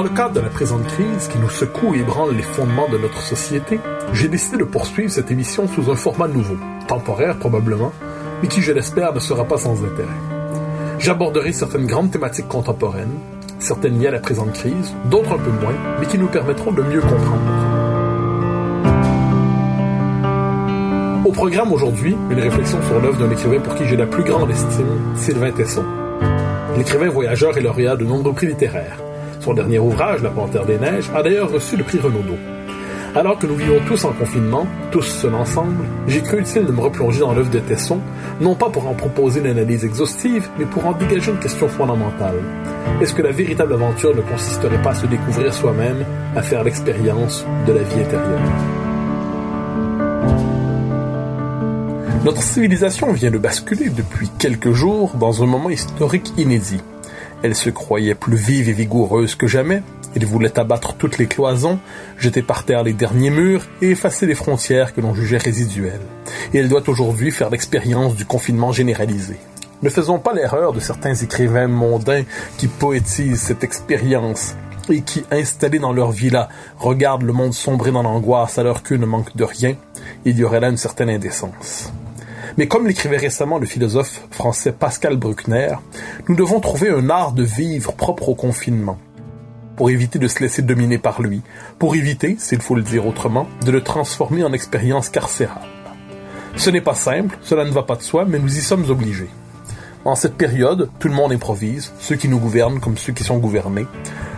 Dans le cadre de la présente crise qui nous secoue et ébranle les fondements de notre société, j'ai décidé de poursuivre cette émission sous un format nouveau, temporaire probablement, mais qui, je l'espère, ne sera pas sans intérêt. J'aborderai certaines grandes thématiques contemporaines, certaines liées à la présente crise, d'autres un peu moins, mais qui nous permettront de mieux comprendre. Au programme aujourd'hui, une réflexion sur l'œuvre d'un écrivain pour qui j'ai la plus grande estime, Sylvain Tesson. L'écrivain voyageur et lauréat de nombreux prix littéraires. Son dernier ouvrage, La Panthère des Neiges, a d'ailleurs reçu le prix Renaudot. Alors que nous vivons tous en confinement, tous seuls ensemble, j'ai cru utile de me replonger dans l'œuvre de Tesson, non pas pour en proposer une analyse exhaustive, mais pour en dégager une question fondamentale. Est-ce que la véritable aventure ne consisterait pas à se découvrir soi-même, à faire l'expérience de la vie intérieure? Notre civilisation vient de basculer depuis quelques jours dans un moment historique inédit. Elle se croyait plus vive et vigoureuse que jamais. Elle voulait abattre toutes les cloisons, jeter par terre les derniers murs et effacer les frontières que l'on jugeait résiduelles. Et elle doit aujourd'hui faire l'expérience du confinement généralisé. Ne faisons pas l'erreur de certains écrivains mondains qui poétisent cette expérience et qui, installés dans leur villa, regardent le monde sombrer dans l'angoisse alors qu'eux ne manquent de rien. Il y aurait là une certaine indécence. Mais comme l'écrivait récemment le philosophe français Pascal Bruckner, nous devons trouver un art de vivre propre au confinement, pour éviter de se laisser dominer par lui, pour éviter, s'il faut le dire autrement, de le transformer en expérience carcérale. Ce n'est pas simple, cela ne va pas de soi, mais nous y sommes obligés. En cette période, tout le monde improvise, ceux qui nous gouvernent comme ceux qui sont gouvernés.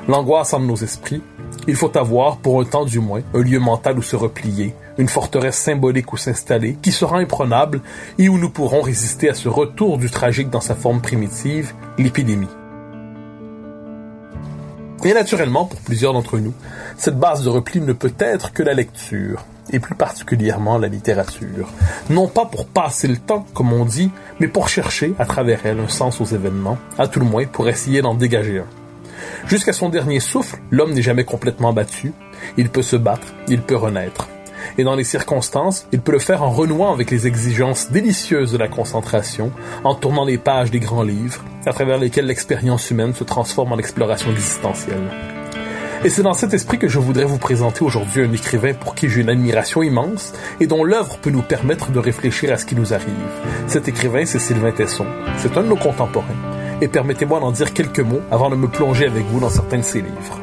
L'angoisse entre nos esprits. Il faut avoir, pour un temps du moins, un lieu mental où se replier, une forteresse symbolique où s'installer, qui sera imprenable et où nous pourrons résister à ce retour du tragique dans sa forme primitive, l'épidémie. Et naturellement, pour plusieurs d'entre nous, cette base de repli ne peut être que la lecture, et plus particulièrement la littérature. Non pas pour passer le temps, comme on dit, mais pour chercher, à travers elle, un sens aux événements, à tout le moins pour essayer d'en dégager un. Jusqu'à son dernier souffle, l'homme n'est jamais complètement battu. Il peut se battre, il peut renaître. Et dans les circonstances, il peut le faire en renouant avec les exigences délicieuses de la concentration, en tournant les pages des grands livres, à travers lesquels l'expérience humaine se transforme en exploration existentielle. Et c'est dans cet esprit que je voudrais vous présenter aujourd'hui un écrivain pour qui j'ai une admiration immense et dont l'œuvre peut nous permettre de réfléchir à ce qui nous arrive. Cet écrivain, c'est Sylvain Tesson. C'est un de nos contemporains. Et permettez-moi d'en dire quelques mots avant de me plonger avec vous dans certains de ses livres.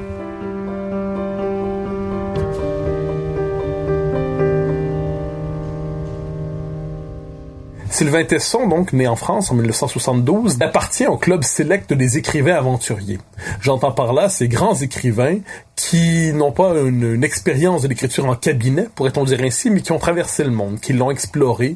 Sylvain Tesson, donc né en France en 1972, appartient au club sélect des écrivains aventuriers. J'entends par là ces grands écrivains qui n'ont pas une, une expérience de l'écriture en cabinet, pourrait-on dire ainsi, mais qui ont traversé le monde, qui l'ont exploré,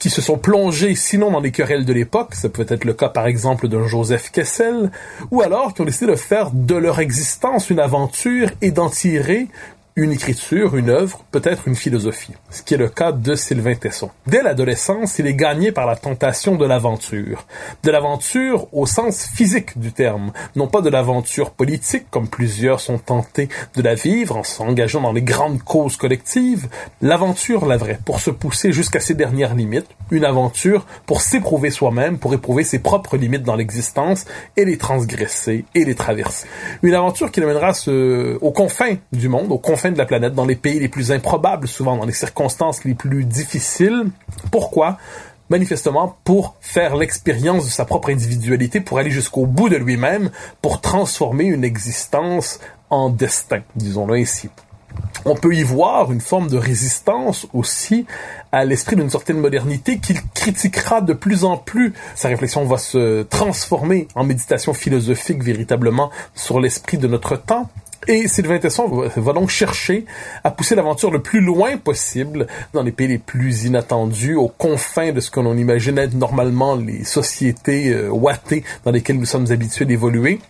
qui se sont plongés sinon dans les querelles de l'époque, ça peut être le cas par exemple d'un Joseph Kessel, ou alors qui ont décidé de faire de leur existence une aventure et d'en tirer une écriture, une œuvre, peut-être une philosophie, ce qui est le cas de Sylvain Tesson. Dès l'adolescence, il est gagné par la tentation de l'aventure. De l'aventure au sens physique du terme, non pas de l'aventure politique comme plusieurs sont tentés de la vivre en s'engageant dans les grandes causes collectives, l'aventure la vraie, pour se pousser jusqu'à ses dernières limites, une aventure pour s'éprouver soi-même, pour éprouver ses propres limites dans l'existence et les transgresser et les traverser. Une aventure qui l'amènera aux confins du monde, confins de la planète, dans les pays les plus improbables, souvent dans les circonstances les plus difficiles. Pourquoi? Manifestement pour faire l'expérience de sa propre individualité, pour aller jusqu'au bout de lui-même, pour transformer une existence en destin, disons-le ainsi. On peut y voir une forme de résistance aussi à l'esprit d'une certaine modernité qu'il critiquera de plus en plus. Sa réflexion va se transformer en méditation philosophique véritablement sur l'esprit de notre temps. Et Sylvain Tesson va donc chercher à pousser l'aventure le plus loin possible dans les pays les plus inattendus, aux confins de ce que l'on imaginait normalement les sociétés euh, ouatées dans lesquelles nous sommes habitués d'évoluer.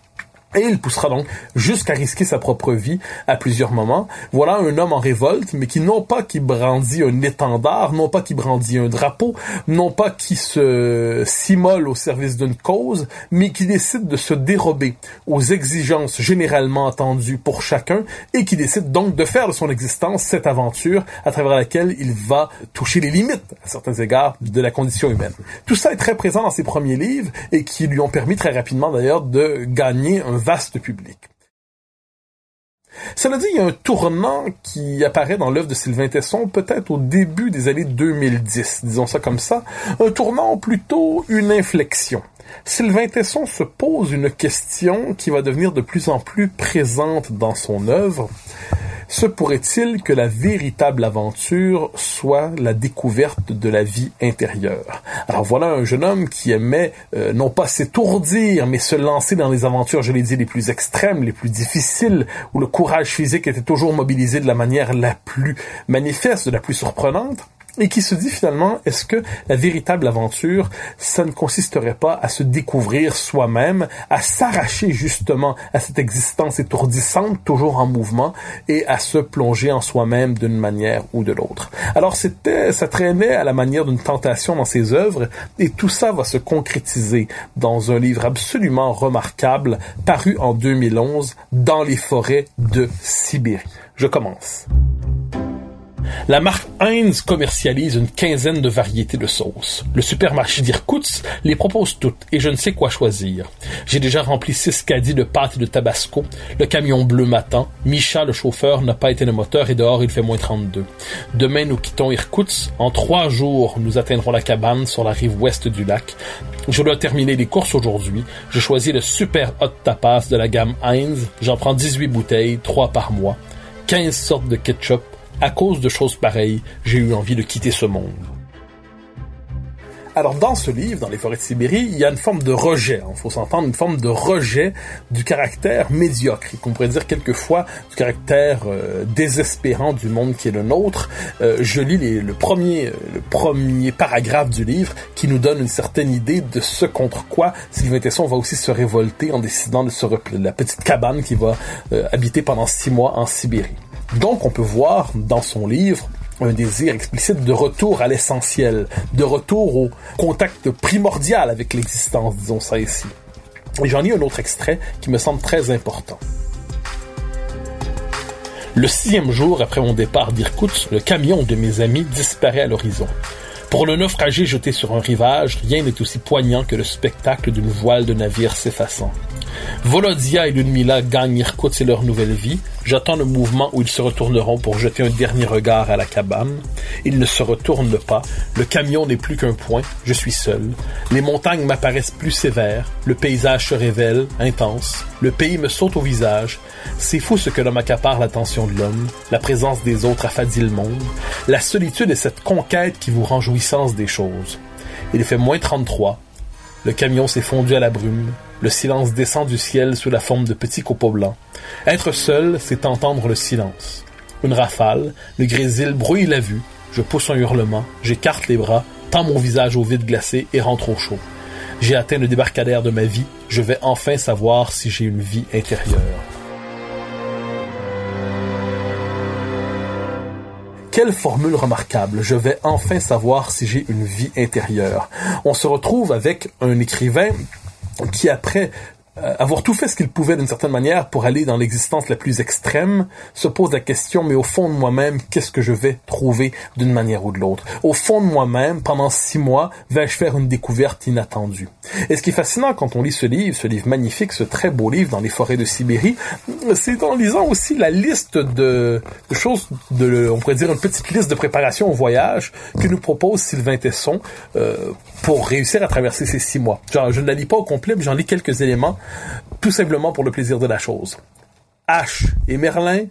Et il poussera donc jusqu'à risquer sa propre vie à plusieurs moments. Voilà un homme en révolte, mais qui non pas qui brandit un étendard, non pas qui brandit un drapeau, non pas qui se s'immole au service d'une cause, mais qui décide de se dérober aux exigences généralement attendues pour chacun et qui décide donc de faire de son existence cette aventure à travers laquelle il va toucher les limites, à certains égards, de la condition humaine. Tout ça est très présent dans ses premiers livres et qui lui ont permis très rapidement d'ailleurs de gagner un vaste public. Cela dit, il y a un tournant qui apparaît dans l'œuvre de Sylvain Tesson, peut-être au début des années 2010, disons ça comme ça, un tournant plutôt une inflexion. Sylvain Tesson se pose une question qui va devenir de plus en plus présente dans son œuvre, se pourrait-il que la véritable aventure soit la découverte de la vie intérieure? Alors voilà un jeune homme qui aimait euh, non pas s'étourdir, mais se lancer dans les aventures, je l'ai dit, les plus extrêmes, les plus difficiles, où le courage physique était toujours mobilisé de la manière la plus manifeste, la plus surprenante et qui se dit finalement, est-ce que la véritable aventure, ça ne consisterait pas à se découvrir soi-même, à s'arracher justement à cette existence étourdissante, toujours en mouvement, et à se plonger en soi-même d'une manière ou de l'autre? Alors c'était, ça traînait à la manière d'une tentation dans ses œuvres, et tout ça va se concrétiser dans un livre absolument remarquable, paru en 2011, Dans les forêts de Sibérie. Je commence. La marque Heinz commercialise une quinzaine de variétés de sauces. Le supermarché d'Irkoutsk les propose toutes et je ne sais quoi choisir. J'ai déjà rempli six caddies de pâtes et de tabasco. Le camion bleu m'attend. Micha, le chauffeur, n'a pas été le moteur et dehors il fait moins 32. Demain nous quittons Irkoutsk. En trois jours nous atteindrons la cabane sur la rive ouest du lac. Je dois terminer les courses aujourd'hui. Je choisis le super hot tapas de la gamme Heinz. J'en prends 18 bouteilles, 3 par mois. 15 sortes de ketchup, à cause de choses pareilles, j'ai eu envie de quitter ce monde. Alors dans ce livre, dans les forêts de Sibérie, il y a une forme de rejet, il hein, faut s'entendre, une forme de rejet du caractère médiocre, qu'on pourrait dire quelquefois du caractère euh, désespérant du monde qui est le nôtre. Euh, je lis le, premier, le premier paragraphe du livre qui nous donne une certaine idée de ce contre quoi Sylvain Tesson va aussi se révolter en décidant de se replier, la petite cabane qui va euh, habiter pendant six mois en Sibérie. Donc on peut voir dans son livre un désir explicite de retour à l'essentiel, de retour au contact primordial avec l'existence, disons ça ici. Et j'en ai un autre extrait qui me semble très important. Le sixième jour après mon départ d'Irkoutsk, le camion de mes amis disparaît à l'horizon. Pour le naufragé jeté sur un rivage, rien n'est aussi poignant que le spectacle d'une voile de navire s'effaçant. Volodia et Ludmila gagnent Irkoutsk et leur nouvelle vie. J'attends le mouvement où ils se retourneront pour jeter un dernier regard à la cabane. Ils ne se retournent pas. Le camion n'est plus qu'un point. Je suis seul. Les montagnes m'apparaissent plus sévères. Le paysage se révèle, intense. Le pays me saute au visage. C'est fou ce que l'homme accapare l'attention de l'homme. La présence des autres affadit le monde. La solitude est cette conquête qui vous rend des choses. Il fait moins 33. Le camion s'est fondu à la brume. Le silence descend du ciel sous la forme de petits copeaux blancs. Être seul, c'est entendre le silence. Une rafale, le grésil brouille la vue. Je pousse un hurlement, j'écarte les bras, tends mon visage au vide glacé et rentre au chaud. J'ai atteint le débarcadère de ma vie, je vais enfin savoir si j'ai une vie intérieure. Quelle formule remarquable. Je vais enfin savoir si j'ai une vie intérieure. On se retrouve avec un écrivain qui après avoir tout fait ce qu'il pouvait d'une certaine manière pour aller dans l'existence la plus extrême, se pose la question, mais au fond de moi-même, qu'est-ce que je vais trouver d'une manière ou de l'autre? Au fond de moi-même, pendant six mois, vais-je faire une découverte inattendue? Et ce qui est fascinant quand on lit ce livre, ce livre magnifique, ce très beau livre dans les forêts de Sibérie, c'est en lisant aussi la liste de, choses, de, on pourrait dire une petite liste de préparation au voyage que nous propose Sylvain Tesson euh, pour réussir à traverser ces six mois. Genre, je ne la lis pas au complet, mais j'en lis quelques éléments tout simplement pour le plaisir de la chose. Hache et Merlin,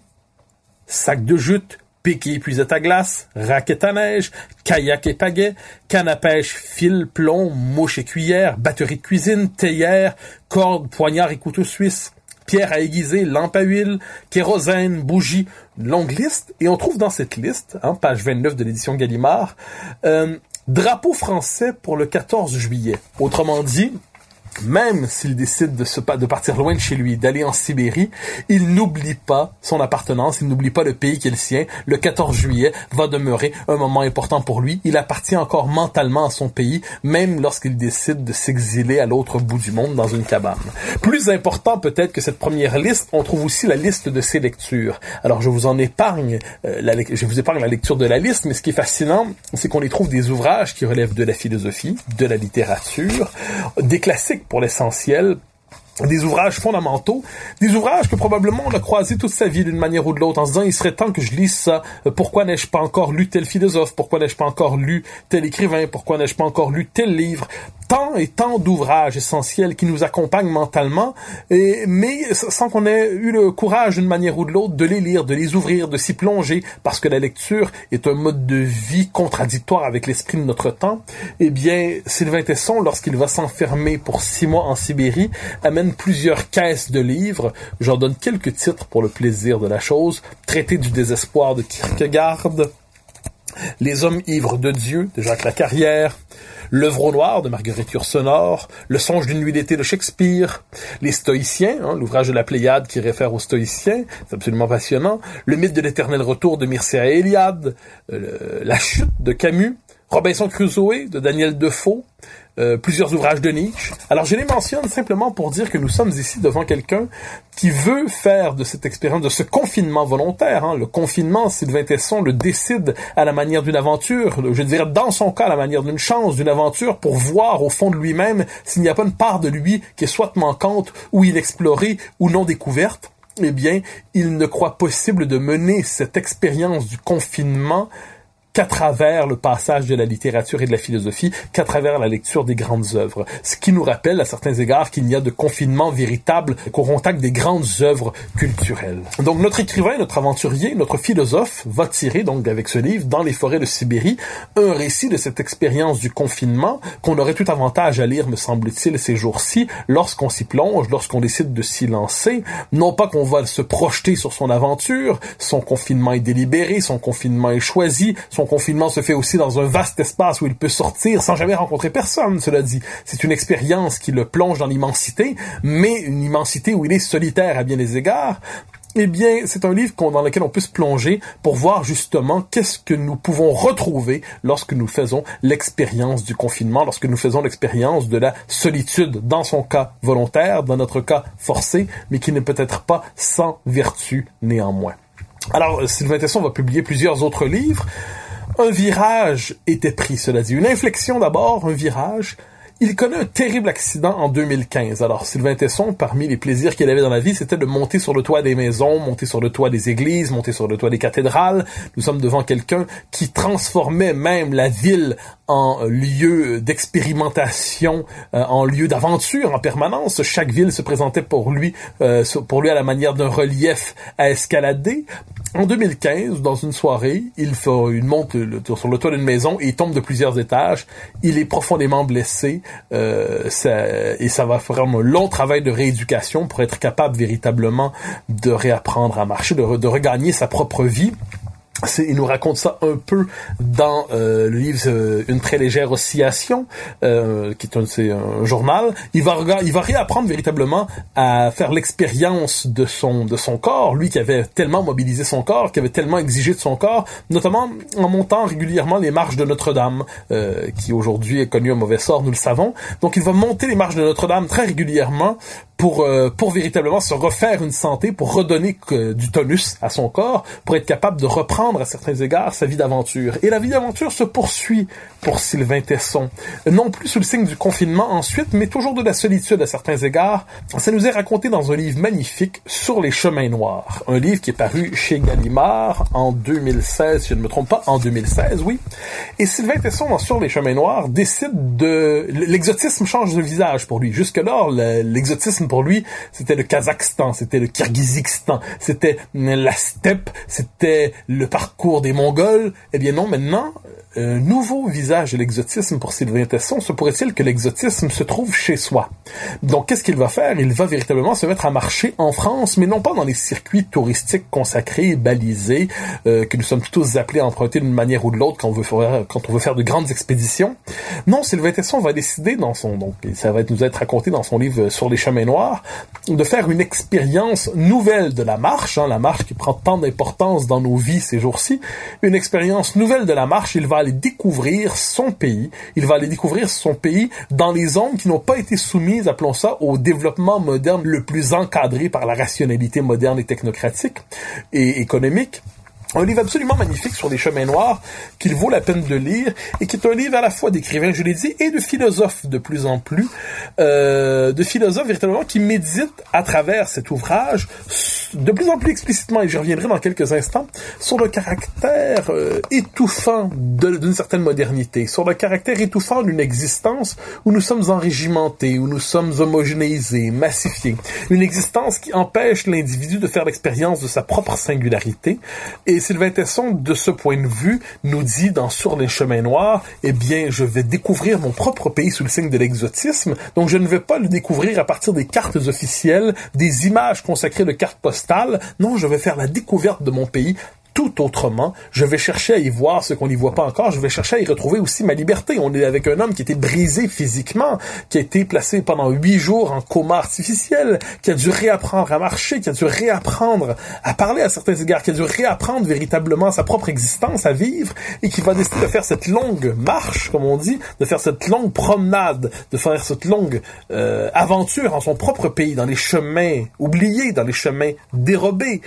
sac de jute, pique et épuisette à glace, raquette à neige, kayak et pagaie, canne à pêche, fil, plomb, mouche et cuillère, batterie de cuisine, théière, corde, poignard et couteau suisse, pierre à aiguiser, lampe à huile, kérosène, bougie, longue liste. Et on trouve dans cette liste, hein, page 29 de l'édition Gallimard, euh, drapeau français pour le 14 juillet. Autrement dit, même s'il décide de, partir loin de chez lui, d'aller en Sibérie, il n'oublie pas son appartenance, il n'oublie pas le pays qui est le sien. Le 14 juillet va demeurer un moment important pour lui. Il appartient encore mentalement à son pays, même lorsqu'il décide de s'exiler à l'autre bout du monde dans une cabane. Plus important peut-être que cette première liste, on trouve aussi la liste de ses lectures. Alors je vous en épargne, euh, je vous épargne la lecture de la liste, mais ce qui est fascinant, c'est qu'on y trouve des ouvrages qui relèvent de la philosophie, de la littérature, des classiques pour l'essentiel, des ouvrages fondamentaux, des ouvrages que probablement on a croisé toute sa vie d'une manière ou de l'autre en se disant il serait temps que je lise ça, euh, pourquoi n'ai-je pas encore lu tel philosophe, pourquoi n'ai-je pas encore lu tel écrivain, pourquoi n'ai-je pas encore lu tel livre, tant et tant d'ouvrages essentiels qui nous accompagnent mentalement, mais sans qu'on ait eu le courage d'une manière ou de l'autre de les lire, de les ouvrir, de s'y plonger, parce que la lecture est un mode de vie contradictoire avec l'esprit de notre temps, eh bien, Sylvain Tesson, lorsqu'il va s'enfermer pour six mois en Sibérie, amène plusieurs caisses de livres. J'en donne quelques titres pour le plaisir de la chose. Traité du désespoir de Kierkegaard, Les hommes ivres de Dieu de Jacques Lacarrière, L'œuvre noir de Marguerite Yourcenar, Le songe d'une nuit d'été de Shakespeare, Les Stoïciens, hein, l'ouvrage de la Pléiade qui réfère aux Stoïciens, c'est absolument passionnant, Le mythe de l'éternel retour de Mircea Eliade, euh, La chute de Camus, Robinson Crusoe de Daniel Defoe, euh, plusieurs ouvrages de Nietzsche. Alors je les mentionne simplement pour dire que nous sommes ici devant quelqu'un qui veut faire de cette expérience, de ce confinement volontaire, hein, le confinement, Sylvain Tesson le décide à la manière d'une aventure, je dirais dans son cas à la manière d'une chance, d'une aventure, pour voir au fond de lui-même s'il n'y a pas une part de lui qui est soit manquante ou inexplorée ou non découverte. Eh bien, il ne croit possible de mener cette expérience du confinement qu'à travers le passage de la littérature et de la philosophie, qu'à travers la lecture des grandes œuvres. Ce qui nous rappelle à certains égards qu'il n'y a de confinement véritable qu'au contact des grandes œuvres culturelles. Donc notre écrivain, notre aventurier, notre philosophe va tirer donc avec ce livre, Dans les forêts de Sibérie, un récit de cette expérience du confinement qu'on aurait tout avantage à lire, me semble-t-il, ces jours-ci, lorsqu'on s'y plonge, lorsqu'on décide de s'y lancer. Non pas qu'on va se projeter sur son aventure, son confinement est délibéré, son confinement est choisi, son confinement se fait aussi dans un vaste espace où il peut sortir sans jamais rencontrer personne, cela dit. C'est une expérience qui le plonge dans l'immensité, mais une immensité où il est solitaire à bien des égards. Eh bien, c'est un livre dans lequel on peut se plonger pour voir justement qu'est-ce que nous pouvons retrouver lorsque nous faisons l'expérience du confinement, lorsque nous faisons l'expérience de la solitude, dans son cas volontaire, dans notre cas forcé, mais qui n'est peut-être pas sans vertu néanmoins. Alors, Sylvain Tesson va publier plusieurs autres livres. Un virage était pris, cela dit. Une inflexion d'abord, un virage. Il connaît un terrible accident en 2015. Alors, Sylvain Tesson, parmi les plaisirs qu'il avait dans la vie, c'était de monter sur le toit des maisons, monter sur le toit des églises, monter sur le toit des cathédrales. Nous sommes devant quelqu'un qui transformait même la ville en lieu d'expérimentation, euh, en lieu d'aventure en permanence. Chaque ville se présentait pour lui, euh, pour lui à la manière d'un relief à escalader. En 2015, dans une soirée, il fait une monte sur le toit d'une maison et il tombe de plusieurs étages. Il est profondément blessé euh, ça, et ça va faire un long travail de rééducation pour être capable véritablement de réapprendre à marcher, de regagner sa propre vie il nous raconte ça un peu dans euh, le livre euh, Une très légère oscillation, euh, qui est un, un journal. Il va il va réapprendre véritablement à faire l'expérience de son de son corps, lui qui avait tellement mobilisé son corps, qui avait tellement exigé de son corps, notamment en montant régulièrement les marches de Notre-Dame, qui aujourd'hui est connu un mauvais sort, nous le savons. Donc il va monter les marches de Notre-Dame très régulièrement pour euh, pour véritablement se refaire une santé, pour redonner du tonus à son corps, pour être capable de reprendre à certains égards sa vie d'aventure. Et la vie d'aventure se poursuit pour Sylvain Tesson, non plus sous le signe du confinement ensuite, mais toujours de la solitude à certains égards. Ça nous est raconté dans un livre magnifique sur les chemins noirs, un livre qui est paru chez Gallimard en 2016, si je ne me trompe pas, en 2016, oui. Et Sylvain Tesson dans Sur les chemins noirs décide de l'exotisme change de visage pour lui. Jusque-là, l'exotisme pour lui, c'était le Kazakhstan, c'était le Kirghizistan, c'était la steppe, c'était le parcours des Mongols. Eh bien non, maintenant, un nouveau visage de l'exotisme pour Sylvain Tesson, se pourrait-il que l'exotisme se trouve chez soi? Donc, qu'est-ce qu'il va faire? Il va véritablement se mettre à marcher en France, mais non pas dans les circuits touristiques consacrés, balisés, euh, que nous sommes tous appelés à emprunter d'une manière ou de l'autre quand on veut faire, quand on veut faire de grandes expéditions. Non, Sylvain Tesson va décider dans son, donc, ça va nous être raconté dans son livre Sur les chemins noirs, de faire une expérience nouvelle de la marche, hein, la marche qui prend tant d'importance dans nos vies ces jours-ci, une expérience nouvelle de la marche, il va aller découvrir son pays, il va aller découvrir son pays dans les zones qui n'ont pas été soumises, appelons ça, au développement moderne le plus encadré par la rationalité moderne et technocratique et économique. Un livre absolument magnifique sur les chemins noirs qu'il vaut la peine de lire et qui est un livre à la fois d'écrivain, je l'ai dit, et de philosophe de plus en plus, euh, de philosophe véritablement qui médite à travers cet ouvrage de plus en plus explicitement, et j'y reviendrai dans quelques instants, sur le caractère euh, étouffant d'une certaine modernité, sur le caractère étouffant d'une existence où nous sommes enrégimentés, où nous sommes homogénéisés, massifiés, une existence qui empêche l'individu de faire l'expérience de sa propre singularité et Sylvain Tesson, de ce point de vue, nous dit dans Sur les chemins noirs, eh bien, je vais découvrir mon propre pays sous le signe de l'exotisme, donc je ne vais pas le découvrir à partir des cartes officielles, des images consacrées de cartes postales, non, je vais faire la découverte de mon pays tout autrement. Je vais chercher à y voir ce qu'on n'y voit pas encore. Je vais chercher à y retrouver aussi ma liberté. On est avec un homme qui était brisé physiquement, qui a été placé pendant huit jours en coma artificiel, qui a dû réapprendre à marcher, qui a dû réapprendre à parler à certains égards, qui a dû réapprendre véritablement sa propre existence à vivre et qui va décider de faire cette longue marche, comme on dit, de faire cette longue promenade, de faire cette longue euh, aventure en son propre pays, dans les chemins oubliés, dans les chemins dérobés,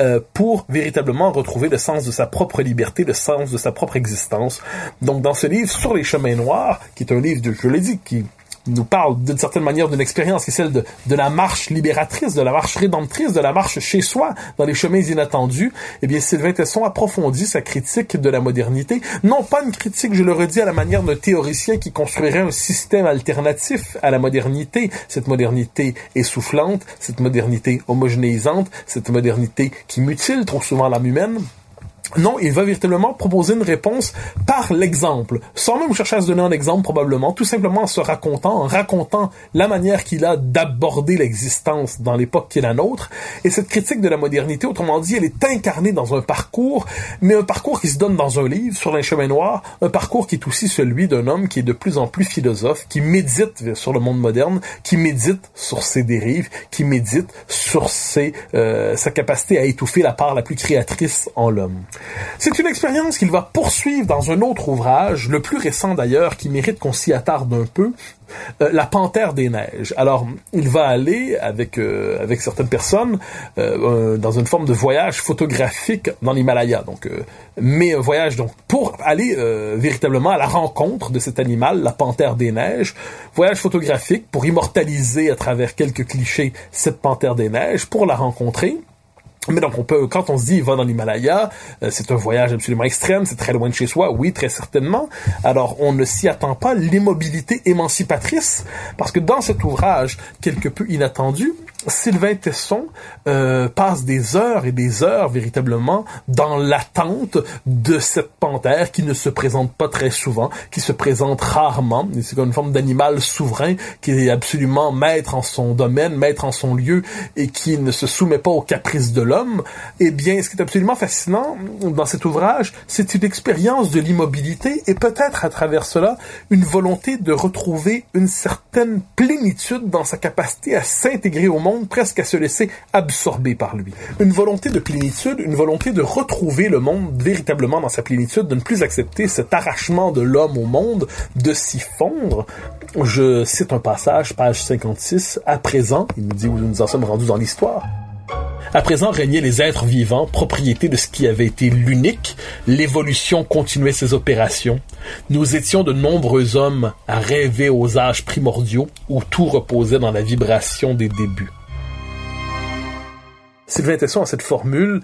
euh, pour véritablement retrouver trouver le sens de sa propre liberté, le sens de sa propre existence. Donc dans ce livre sur les chemins noirs, qui est un livre, de, je l'ai dit, qui nous parle d'une certaine manière d'une expérience qui est celle de, de, la marche libératrice, de la marche rédemptrice, de la marche chez soi, dans les chemins inattendus, eh bien, Sylvain Tesson approfondit sa critique de la modernité. Non pas une critique, je le redis, à la manière d'un théoricien qui construirait un système alternatif à la modernité, cette modernité essoufflante, cette modernité homogénéisante, cette modernité qui mutile trop souvent l'âme humaine, non, il va véritablement proposer une réponse par l'exemple, sans même chercher à se donner un exemple probablement, tout simplement en se racontant, en racontant la manière qu'il a d'aborder l'existence dans l'époque qui est la nôtre. Et cette critique de la modernité, autrement dit, elle est incarnée dans un parcours, mais un parcours qui se donne dans un livre sur les chemins noirs, un parcours qui est aussi celui d'un homme qui est de plus en plus philosophe, qui médite sur le monde moderne, qui médite sur ses dérives, qui médite sur ses, euh, sa capacité à étouffer la part la plus créatrice en l'homme. C'est une expérience qu'il va poursuivre dans un autre ouvrage, le plus récent d'ailleurs, qui mérite qu'on s'y attarde un peu, euh, La Panthère des Neiges. Alors, il va aller avec euh, avec certaines personnes euh, dans une forme de voyage photographique dans l'Himalaya. Donc, mais un voyage donc pour aller véritablement à la rencontre de cet animal, la Panthère des Neiges. Voyage photographique pour immortaliser à travers quelques clichés cette Panthère des Neiges, pour la rencontrer. Mais donc on peut, quand on se dit va dans l'Himalaya, euh, c'est un voyage absolument extrême, c'est très loin de chez soi, oui très certainement. Alors on ne s'y attend pas l'immobilité émancipatrice, parce que dans cet ouvrage quelque peu inattendu, Sylvain Tesson euh, passe des heures et des heures véritablement dans l'attente de cette panthère qui ne se présente pas très souvent, qui se présente rarement. C'est comme une forme d'animal souverain qui est absolument maître en son domaine, maître en son lieu et qui ne se soumet pas aux caprices de l'homme. Eh bien, ce qui est absolument fascinant dans cet ouvrage, c'est une expérience de l'immobilité et peut-être à travers cela une volonté de retrouver une certaine plénitude dans sa capacité à s'intégrer au monde presque à se laisser absorber par lui. Une volonté de plénitude, une volonté de retrouver le monde véritablement dans sa plénitude, de ne plus accepter cet arrachement de l'homme au monde, de s'y fondre. Je cite un passage, page 56, à présent, il nous dit où nous en sommes rendus dans l'histoire. À présent régnaient les êtres vivants, propriété de ce qui avait été l'unique. L'évolution continuait ses opérations. Nous étions de nombreux hommes à rêver aux âges primordiaux où tout reposait dans la vibration des débuts. Sylvain Tesson a cette formule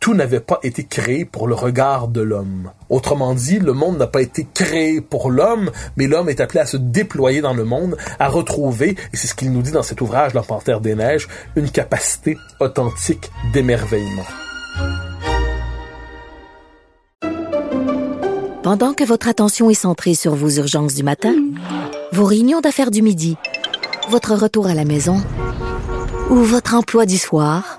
tout n'avait pas été créé pour le regard de l'homme. Autrement dit, le monde n'a pas été créé pour l'homme, mais l'homme est appelé à se déployer dans le monde, à retrouver, et c'est ce qu'il nous dit dans cet ouvrage, La Panthère des Neiges, une capacité authentique d'émerveillement. Pendant que votre attention est centrée sur vos urgences du matin, vos réunions d'affaires du midi, votre retour à la maison ou votre emploi du soir,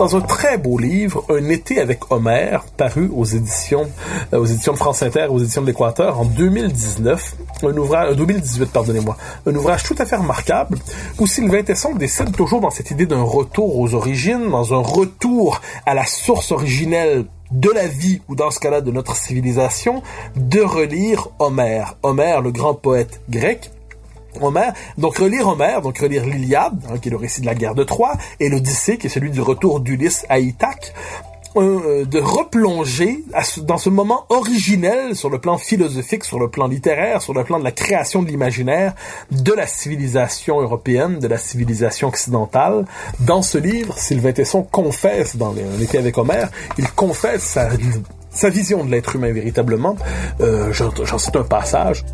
Dans un très beau livre, Un été avec Homère, paru aux éditions, euh, aux éditions de France Inter, aux éditions de l'Équateur en 2019. Un ouvrage, 2018, euh, pardonnez-moi. Un ouvrage tout à fait remarquable où Sylvain Tesson décide toujours dans cette idée d'un retour aux origines, dans un retour à la source originelle de la vie, ou dans ce cas-là de notre civilisation, de relire Homère. Homère, le grand poète grec, Homère, donc relire Homère, donc relire l'Iliade, hein, qui est le récit de la guerre de Troie, et l'Odyssée, qui est celui du retour d'Ulysse à Ithaque, euh, de replonger dans ce moment originel sur le plan philosophique, sur le plan littéraire, sur le plan de la création de l'imaginaire de la civilisation européenne, de la civilisation occidentale. Dans ce livre, Sylvain Tesson confesse, dans Un été avec Homère, il confesse sa, sa vision de l'être humain véritablement. Euh, J'en cite un passage.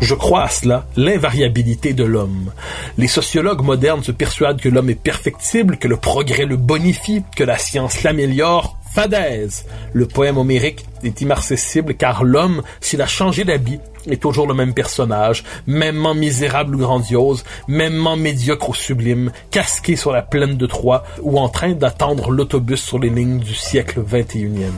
Je crois à cela, l'invariabilité de l'homme. Les sociologues modernes se persuadent que l'homme est perfectible, que le progrès le bonifie, que la science l'améliore. Fadaise! Le poème homérique est immarcessible car l'homme, s'il a changé d'habit, est toujours le même personnage, mêmement misérable ou grandiose, mêmement médiocre ou sublime, casqué sur la plaine de Troie ou en train d'attendre l'autobus sur les lignes du siècle XXIe.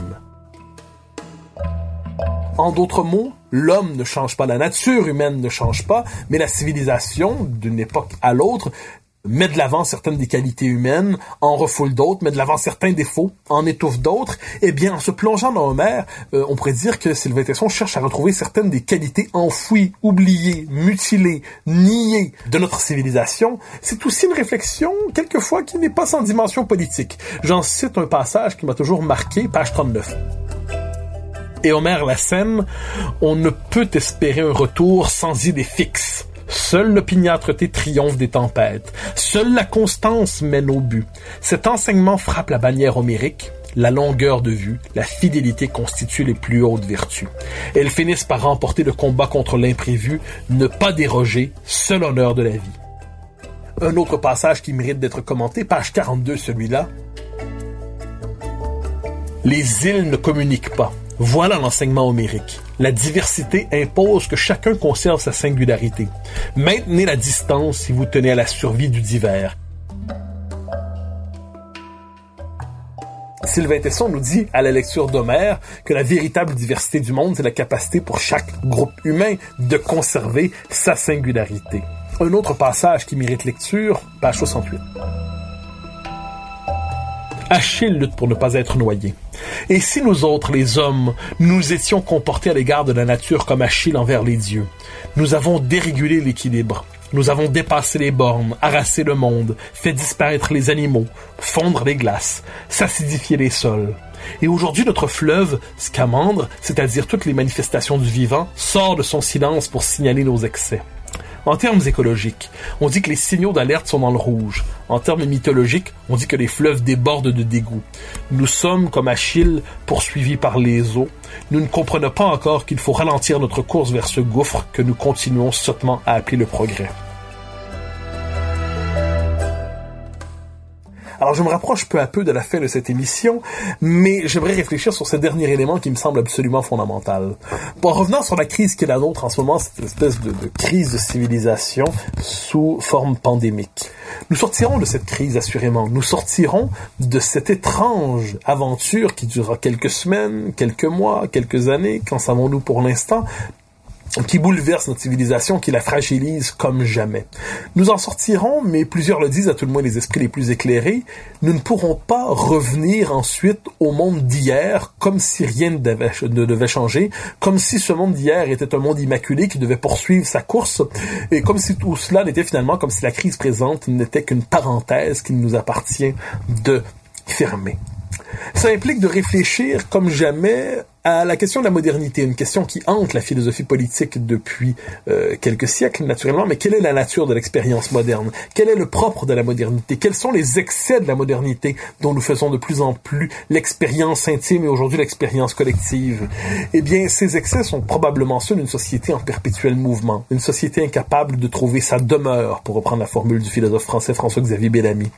En d'autres mots, l'homme ne change pas, la nature humaine ne change pas, mais la civilisation, d'une époque à l'autre, met de l'avant certaines des qualités humaines, en refoule d'autres, met de l'avant certains défauts, en étouffe d'autres. Eh bien, en se plongeant dans Homère, euh, on pourrait dire que Sylvain Tesson cherche à retrouver certaines des qualités enfouies, oubliées, mutilées, niées de notre civilisation. C'est aussi une réflexion, quelquefois, qui n'est pas sans dimension politique. J'en cite un passage qui m'a toujours marqué, page 39 et Homère la scène, on ne peut espérer un retour sans idée fixe. Seule l'opiniâtreté triomphe des tempêtes. Seule la constance mène au but. Cet enseignement frappe la bannière homérique. La longueur de vue, la fidélité constituent les plus hautes vertus. Elles finissent par remporter le combat contre l'imprévu, ne pas déroger, seul honneur de la vie. Un autre passage qui mérite d'être commenté, page 42 celui-là. Les îles ne communiquent pas. Voilà l'enseignement homérique. La diversité impose que chacun conserve sa singularité. Maintenez la distance si vous tenez à la survie du divers. Sylvain Tesson nous dit à la lecture d'Homère que la véritable diversité du monde, c'est la capacité pour chaque groupe humain de conserver sa singularité. Un autre passage qui mérite lecture, page 68. Achille lutte pour ne pas être noyé. Et si nous autres, les hommes, nous étions comportés à l'égard de la nature comme Achille envers les dieux, nous avons dérégulé l'équilibre. Nous avons dépassé les bornes, harassé le monde, fait disparaître les animaux, fondre les glaces, s'acidifier les sols. Et aujourd'hui, notre fleuve, Scamandre, c'est-à-dire toutes les manifestations du vivant, sort de son silence pour signaler nos excès. En termes écologiques, on dit que les signaux d'alerte sont dans le rouge. En termes mythologiques, on dit que les fleuves débordent de dégoût. Nous sommes, comme Achille, poursuivis par les eaux. Nous ne comprenons pas encore qu'il faut ralentir notre course vers ce gouffre que nous continuons sottement à appeler le progrès. Alors je me rapproche peu à peu de la fin de cette émission, mais j'aimerais réfléchir sur ce dernier élément qui me semble absolument fondamental. Bon, en revenant sur la crise qui est la nôtre en ce moment, cette espèce de, de crise de civilisation sous forme pandémique. Nous sortirons de cette crise assurément. Nous sortirons de cette étrange aventure qui durera quelques semaines, quelques mois, quelques années. Qu'en savons-nous pour l'instant? Qui bouleverse notre civilisation, qui la fragilise comme jamais. Nous en sortirons, mais plusieurs le disent, à tout le moins les esprits les plus éclairés, nous ne pourrons pas revenir ensuite au monde d'hier comme si rien ne devait, ne devait changer, comme si ce monde d'hier était un monde immaculé qui devait poursuivre sa course, et comme si tout cela n'était finalement, comme si la crise présente n'était qu'une parenthèse qu'il nous appartient de fermer. Ça implique de réfléchir comme jamais à la question de la modernité, une question qui hante la philosophie politique depuis euh, quelques siècles, naturellement, mais quelle est la nature de l'expérience moderne? Quel est le propre de la modernité? Quels sont les excès de la modernité dont nous faisons de plus en plus l'expérience intime et aujourd'hui l'expérience collective? Eh bien, ces excès sont probablement ceux d'une société en perpétuel mouvement, une société incapable de trouver sa demeure, pour reprendre la formule du philosophe français François-Xavier Bellamy.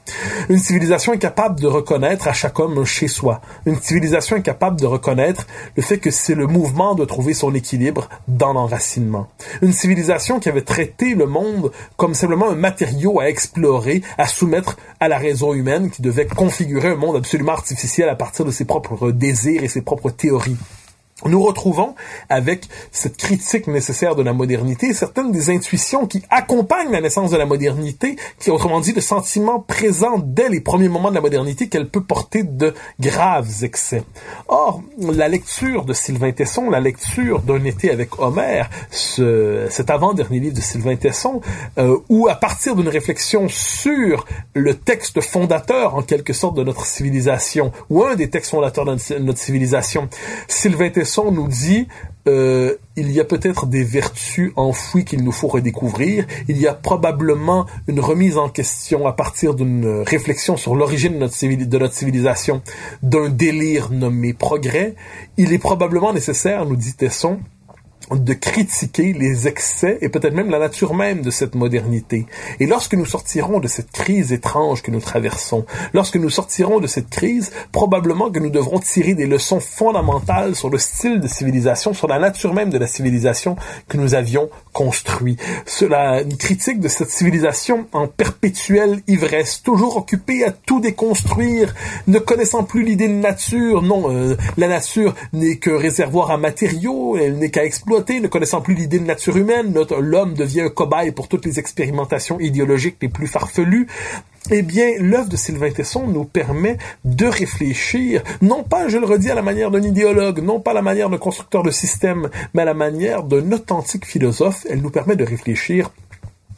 Une civilisation incapable de reconnaître à chaque homme chez soi, une civilisation incapable de reconnaître le fait que c'est le mouvement de trouver son équilibre dans l'enracinement. Une civilisation qui avait traité le monde comme simplement un matériau à explorer, à soumettre à la raison humaine, qui devait configurer un monde absolument artificiel à partir de ses propres désirs et ses propres théories nous retrouvons avec cette critique nécessaire de la modernité certaines des intuitions qui accompagnent la naissance de la modernité, qui autrement dit le sentiment présent dès les premiers moments de la modernité qu'elle peut porter de graves excès. Or, la lecture de Sylvain Tesson, la lecture d'un été avec Homère, ce, cet avant-dernier livre de Sylvain Tesson, euh, où à partir d'une réflexion sur le texte fondateur en quelque sorte de notre civilisation, ou un des textes fondateurs de notre civilisation, Sylvain Tesson nous dit euh, il y a peut-être des vertus enfouies qu'il nous faut redécouvrir. Il y a probablement une remise en question à partir d'une réflexion sur l'origine de notre, de notre civilisation, d'un délire nommé progrès. Il est probablement nécessaire, nous dit Tesson, de critiquer les excès et peut-être même la nature même de cette modernité. Et lorsque nous sortirons de cette crise étrange que nous traversons, lorsque nous sortirons de cette crise, probablement que nous devrons tirer des leçons fondamentales sur le style de civilisation, sur la nature même de la civilisation que nous avions construit. Cela, une critique de cette civilisation en perpétuelle ivresse, toujours occupée à tout déconstruire, ne connaissant plus l'idée de nature. Non, euh, la nature n'est que réservoir à matériaux, elle n'est qu'à ne connaissant plus l'idée de nature humaine, l'homme devient un cobaye pour toutes les expérimentations idéologiques les plus farfelues. Eh bien, l'œuvre de Sylvain Tesson nous permet de réfléchir, non pas, je le redis, à la manière d'un idéologue, non pas à la manière d'un constructeur de système, mais à la manière d'un authentique philosophe. Elle nous permet de réfléchir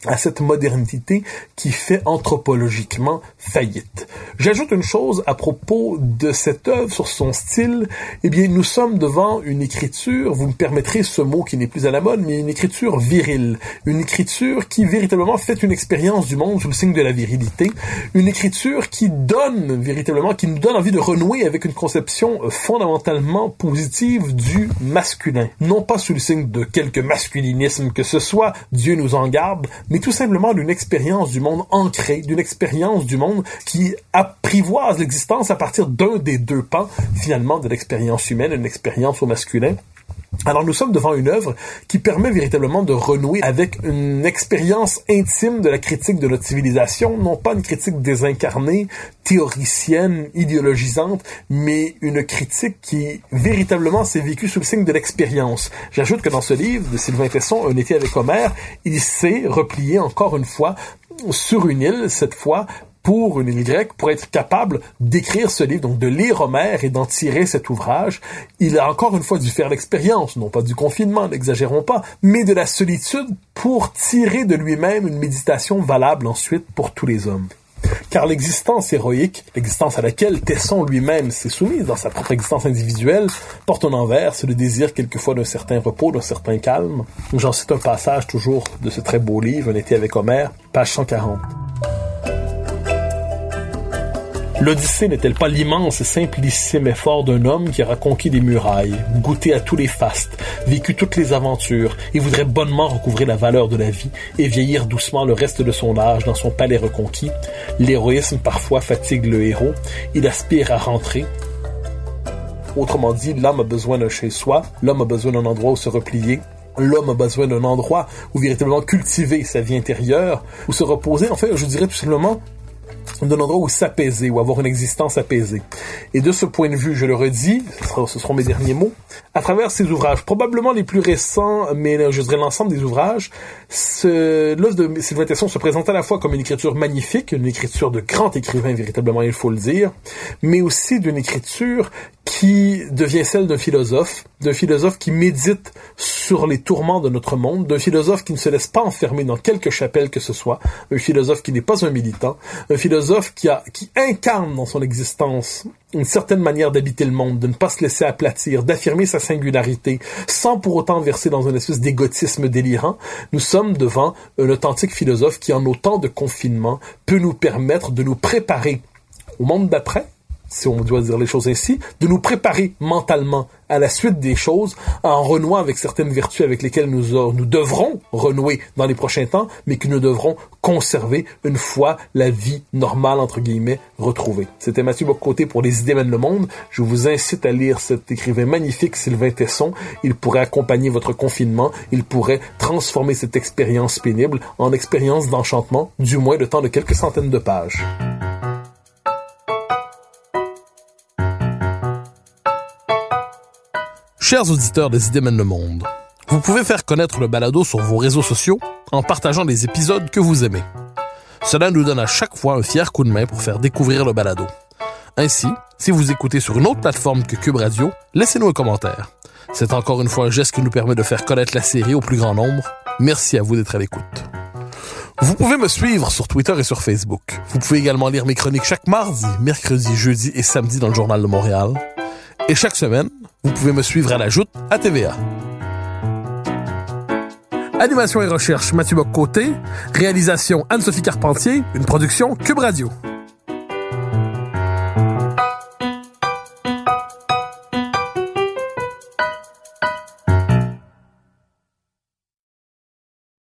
à cette modernité qui fait anthropologiquement faillite. J'ajoute une chose à propos de cette œuvre sur son style. Eh bien, nous sommes devant une écriture, vous me permettrez ce mot qui n'est plus à la mode, mais une écriture virile. Une écriture qui véritablement fait une expérience du monde sous le signe de la virilité. Une écriture qui donne véritablement, qui nous donne envie de renouer avec une conception fondamentalement positive du masculin. Non pas sous le signe de quelque masculinisme que ce soit, Dieu nous en garde, mais tout simplement d'une expérience du monde ancrée, d'une expérience du monde qui apprivoise l'existence à partir d'un des deux pans, finalement, de l'expérience humaine, une expérience au masculin. Alors nous sommes devant une œuvre qui permet véritablement de renouer avec une expérience intime de la critique de notre civilisation, non pas une critique désincarnée, théoricienne, idéologisante, mais une critique qui véritablement s'est vécue sous le signe de l'expérience. J'ajoute que dans ce livre de Sylvain Tesson, Un été avec Homère, il s'est replié encore une fois sur une île, cette fois pour une île pour être capable d'écrire ce livre, donc de lire Homère et d'en tirer cet ouvrage, il a encore une fois dû faire l'expérience, non pas du confinement, n'exagérons pas, mais de la solitude pour tirer de lui-même une méditation valable ensuite pour tous les hommes. Car l'existence héroïque, l'existence à laquelle Tesson lui-même s'est soumis dans sa propre existence individuelle, porte un envers, le désir quelquefois d'un certain repos, d'un certain calme. J'en cite un passage toujours de ce très beau livre, Un été avec Homère, page 140. L'Odyssée n'est-elle pas l'immense et simplissime effort d'un homme qui aura conquis des murailles, goûté à tous les fastes, vécu toutes les aventures, et voudrait bonnement recouvrir la valeur de la vie et vieillir doucement le reste de son âge dans son palais reconquis? L'héroïsme parfois fatigue le héros, il aspire à rentrer, Autrement dit, l'homme a besoin d'un chez-soi, l'homme a besoin d'un endroit où se replier, l'homme a besoin d'un endroit où véritablement cultiver sa vie intérieure, où se reposer, en fait, je dirais tout simplement, d'un endroit où s'apaiser, ou avoir une existence apaisée. Et de ce point de vue, je le redis, ce seront mes derniers mots, à travers ces ouvrages, probablement les plus récents, mais je dirais l'ensemble des ouvrages, l'œuvre de Sylvain Tesson se présente à la fois comme une écriture magnifique, une écriture de grand écrivain, véritablement, il faut le dire, mais aussi d'une écriture qui devient celle d'un philosophe, d'un philosophe qui médite sur les tourments de notre monde, d'un philosophe qui ne se laisse pas enfermer dans quelque chapelle que ce soit, un philosophe qui n'est pas un militant, qui, a, qui incarne dans son existence une certaine manière d'habiter le monde, de ne pas se laisser aplatir, d'affirmer sa singularité, sans pour autant verser dans un espèce d'égotisme délirant, nous sommes devant un authentique philosophe qui, en autant de confinement, peut nous permettre de nous préparer au monde d'après, si on doit dire les choses ainsi, de nous préparer mentalement à la suite des choses en renouant avec certaines vertus avec lesquelles nous, nous devrons renouer dans les prochains temps, mais que nous devrons conserver une fois la vie normale, entre guillemets, retrouvée. C'était Mathieu Bocoté pour Les idées mènent le monde. Je vous incite à lire cet écrivain magnifique, Sylvain Tesson. Il pourrait accompagner votre confinement. Il pourrait transformer cette expérience pénible en expérience d'enchantement, du moins le temps de quelques centaines de pages. Chers auditeurs des idées mènent le monde, vous pouvez faire connaître le balado sur vos réseaux sociaux en partageant les épisodes que vous aimez. Cela nous donne à chaque fois un fier coup de main pour faire découvrir le balado. Ainsi, si vous écoutez sur une autre plateforme que Cube Radio, laissez-nous un commentaire. C'est encore une fois un geste qui nous permet de faire connaître la série au plus grand nombre. Merci à vous d'être à l'écoute. Vous pouvez me suivre sur Twitter et sur Facebook. Vous pouvez également lire mes chroniques chaque mardi, mercredi, jeudi et samedi dans le Journal de Montréal. Et chaque semaine, vous pouvez me suivre à la joute à TVA. Animation et recherche Mathieu Bock-Côté. Réalisation Anne-Sophie Carpentier. Une production Cube Radio.